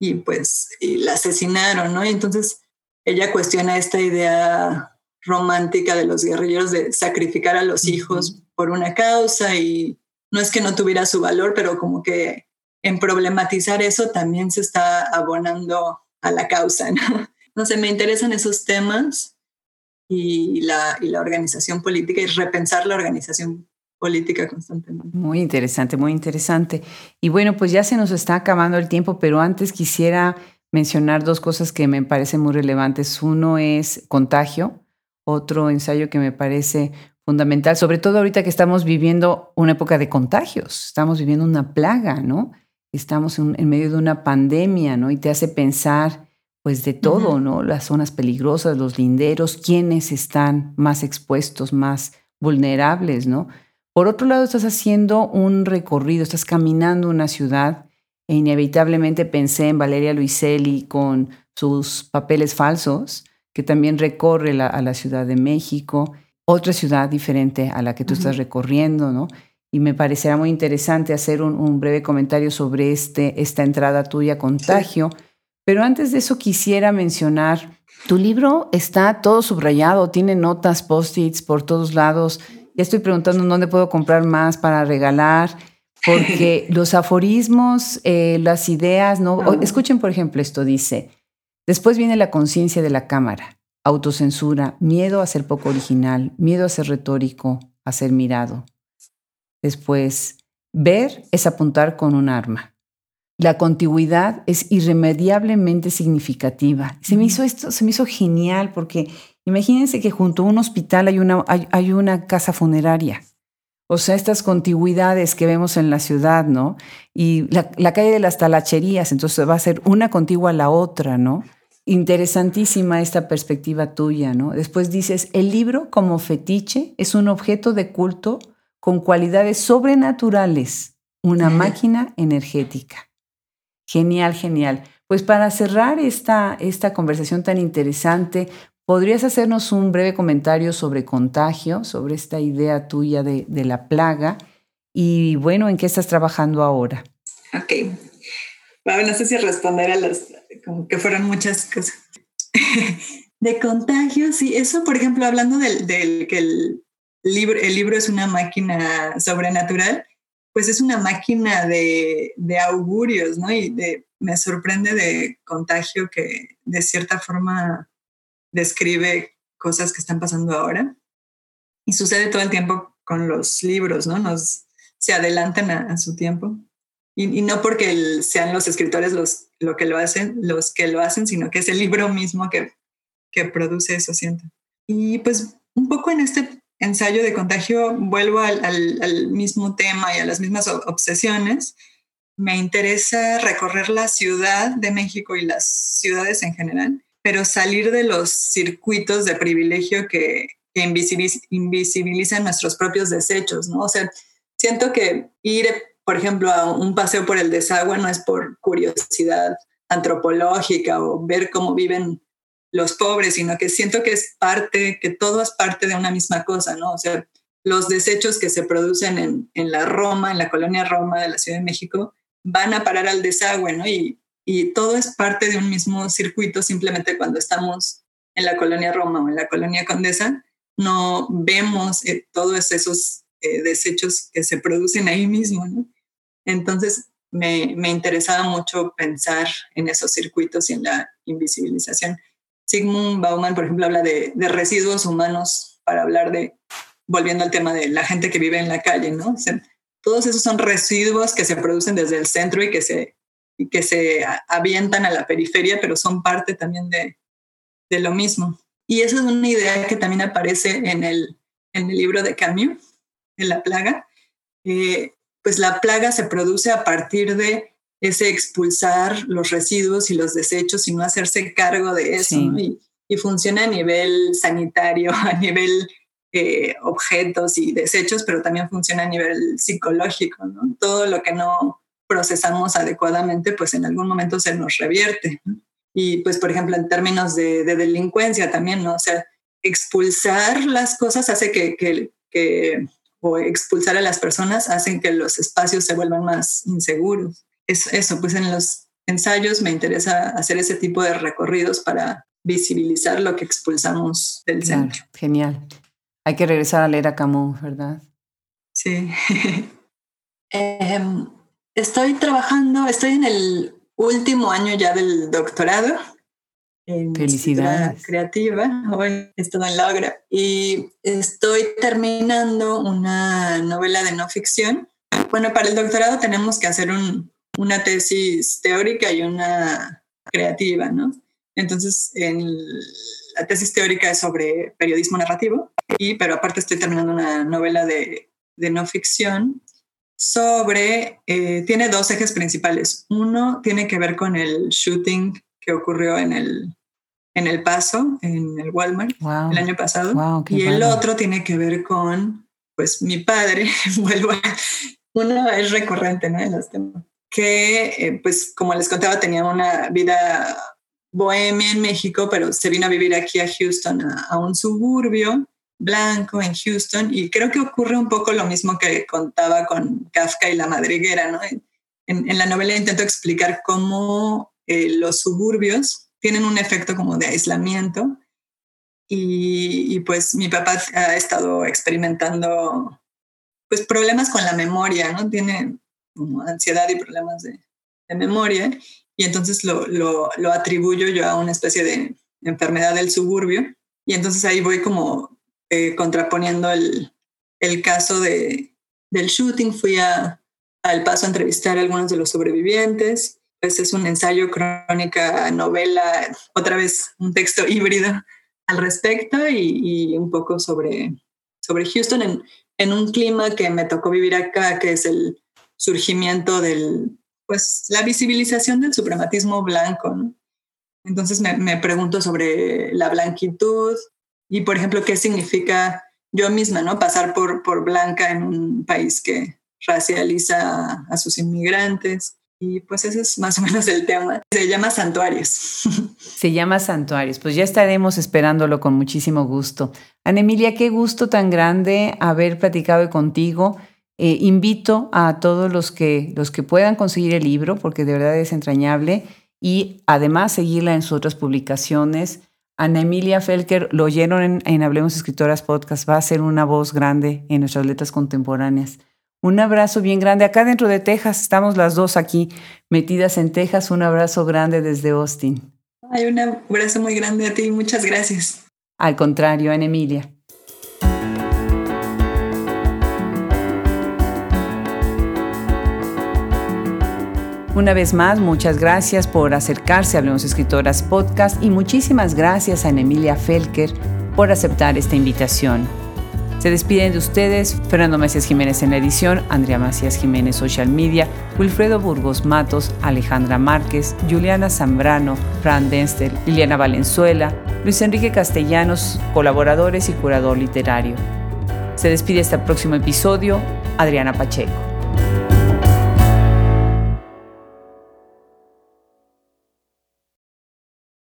y pues y la asesinaron, ¿no? Y entonces ella cuestiona esta idea romántica de los guerrilleros de sacrificar a los hijos por una causa y no es que no tuviera su valor, pero como que en problematizar eso también se está abonando a la causa, ¿no? No sé, me interesan esos temas y la, y la organización política y repensar la organización política constantemente. Muy interesante, muy interesante. Y bueno, pues ya se nos está acabando el tiempo, pero antes quisiera mencionar dos cosas que me parecen muy relevantes. Uno es contagio, otro ensayo que me parece fundamental, sobre todo ahorita que estamos viviendo una época de contagios, estamos viviendo una plaga, ¿no? Estamos en, medio de una pandemia, ¿no? Y te hace pensar, pues, de todo, ¿no? Las zonas peligrosas, los linderos, quiénes están más expuestos, más vulnerables, ¿no? Por otro lado, estás haciendo un recorrido, estás caminando una ciudad e inevitablemente pensé en Valeria Luiselli con sus papeles falsos, que también recorre a la Ciudad de México, otra ciudad diferente a la que tú estás recorriendo, ¿no? Y me parecerá muy interesante hacer un, breve comentario sobre este, esta entrada tuya, Contagio. Pero antes de eso quisiera mencionar, tu libro está todo subrayado, tiene notas, post-its por todos lados. Ya estoy preguntando dónde puedo comprar más para regalar, porque los aforismos, eh, las ideas, ¿no? Escuchen, por ejemplo, esto dice, después viene la conciencia de la cámara, autocensura, miedo a ser poco original, miedo a ser retórico, a ser mirado. Después, ver es apuntar con un arma. La contigüidad es irremediablemente significativa. Se me hizo esto, se me hizo genial porque Imagínense que junto a un hospital hay una, hay, una casa funeraria. O sea, estas contigüidades que vemos en la ciudad, ¿no? Y la, calle de las talacherías, entonces va a ser una contigua a la otra, ¿no? Interesantísima esta perspectiva tuya, ¿no? Después dices, el libro como fetiche es un objeto de culto con cualidades sobrenaturales, una máquina energética. Genial, genial. Pues para cerrar esta, esta conversación tan interesante, ¿Podrías hacernos un breve comentario sobre contagio, sobre esta idea tuya de, la plaga? Y bueno, ¿en qué estás trabajando ahora? Ok. Bueno, no sé si responder a las, como que fueron muchas cosas. de contagio, sí, eso, por ejemplo, hablando del, que el libro, el libro es una máquina sobrenatural, pues es una máquina de, de augurios, ¿no? Y me sorprende de contagio que de cierta forma describe cosas que están pasando ahora. Y sucede todo el tiempo con los libros, ¿no? Nos, se adelantan a, su tiempo. Y, no porque sean los escritores los, lo que lo hacen, los que lo hacen, sino que es el libro mismo que, que produce eso, siento. Y pues un poco en este ensayo de contagio vuelvo al, mismo tema y a las mismas obsesiones. Me interesa recorrer la Ciudad de México y las ciudades en general pero salir de los circuitos de privilegio que, invisibilizan nuestros propios desechos, ¿no? O sea, siento que ir, por ejemplo, a un paseo por el desagüe no es por curiosidad antropológica o ver cómo viven los pobres, sino que siento que es parte, que todo es parte de una misma cosa, ¿no? O sea, los desechos que se producen en, en la Roma, en la colonia Roma de la Ciudad de México, van a parar al desagüe, ¿no? Y y todo es parte de un mismo circuito, simplemente cuando estamos en la colonia Roma o en la colonia Condesa, no vemos eh, todos esos eh, desechos que se producen ahí mismo. Entonces, me, me, interesaba mucho pensar en esos circuitos y en la invisibilización. Sigmund Bauman, por ejemplo, habla de, residuos humanos para hablar de, volviendo al tema de la gente que vive en la calle, ¿no? todos esos son residuos que se producen desde el centro y que se que se avientan a la periferia, pero son parte también de, de lo mismo. Y esa es una idea que también aparece en el, en el libro de Camus, en La Plaga. pues la plaga se produce a partir de ese expulsar los residuos y los desechos y no hacerse cargo de eso. Y, y, funciona a nivel sanitario, a nivel eh, objetos y desechos, pero también funciona a nivel psicológico. ¿no? Todo lo que no procesamos adecuadamente, pues en algún momento se nos revierte. Y pues, por ejemplo, en términos de, delincuencia también, ¿no? O sea, expulsar las cosas hace que, que, o expulsar a las personas hacen que los espacios se vuelvan más inseguros. Es eso, pues en los ensayos me interesa hacer ese tipo de recorridos para visibilizar lo que expulsamos del centro. Genial. Hay que regresar a leer a Camus, ¿verdad? Sí. eh, Estoy trabajando, estoy en el último año ya del doctorado en Felicidades. creativa. Hoy estoy en Logra y estoy terminando una novela de no ficción. Bueno, para el doctorado tenemos que hacer una tesis teórica y una creativa, ¿no? Entonces, en la tesis teórica es sobre periodismo narrativo, y, pero aparte estoy terminando una novela de, de no ficción sobre, eh, tiene dos ejes principales. Uno tiene que ver con el shooting que ocurrió en el, en el Paso, en el Walmart, el año pasado. y el otro tiene que ver con pues mi padre, vuelvo a, uno es recurrente, ¿no? En los temas, que eh, pues como les contaba tenía una vida bohemia en México, pero se vino a vivir aquí a Houston, a, un suburbio blanco en Houston, y creo que ocurre un poco lo mismo que contaba con Kafka y la madriguera, ¿no? En, la novela intento explicar cómo eh, los suburbios tienen un efecto como de aislamiento y, pues mi papá ha estado experimentando pues problemas con la memoria, ¿no? Tiene como ansiedad y problemas de, memoria y entonces lo, lo, lo, atribuyo yo a una especie de enfermedad del suburbio y entonces ahí voy como eh, contraponiendo el, el caso de, del shooting, fui a, a El Paso a entrevistar a algunos de los sobrevivientes, pues es un ensayo, crónica, novela, otra vez un texto híbrido al respecto y, un poco sobre, sobre Houston en, en, un clima que me tocó vivir acá, que es el surgimiento del, pues la visibilización del suprematismo blanco. Entonces me, me pregunto sobre la blanquitud y, por ejemplo, qué significa yo misma, ¿no? Pasar por, por blanca en un país que racializa a sus inmigrantes. Y pues ese es más o menos el tema. Se llama Santuarios. Se llama Santuarios. Pues ya estaremos esperándolo con muchísimo gusto. Ana Emilia, qué gusto tan grande haber platicado contigo. Eh, invito a todos los que, los que puedan conseguir el libro, porque de verdad es entrañable, y además seguirla en sus otras publicaciones. Ana Emilia Felker, lo oyeron en, en Hablemos Escritoras Podcast, va a ser una voz grande en nuestras letras contemporáneas. Un abrazo bien grande. Acá dentro de Texas, estamos las dos aquí metidas en Texas. Un abrazo grande desde Austin. Hay un abrazo muy grande a ti. Muchas gracias. Al contrario, en Emilia. Una vez más, muchas gracias por acercarse a Hablemos Escritoras Podcast y muchísimas gracias a Emilia Felker por aceptar esta invitación. Se despiden de ustedes Fernando Macías Jiménez en la edición, Andrea Macías Jiménez Social Media, Wilfredo Burgos Matos, Alejandra Márquez, Juliana Zambrano, Fran Denster, Liliana Valenzuela, Luis Enrique Castellanos, colaboradores y curador literario. Se despide este próximo episodio, Adriana Pacheco.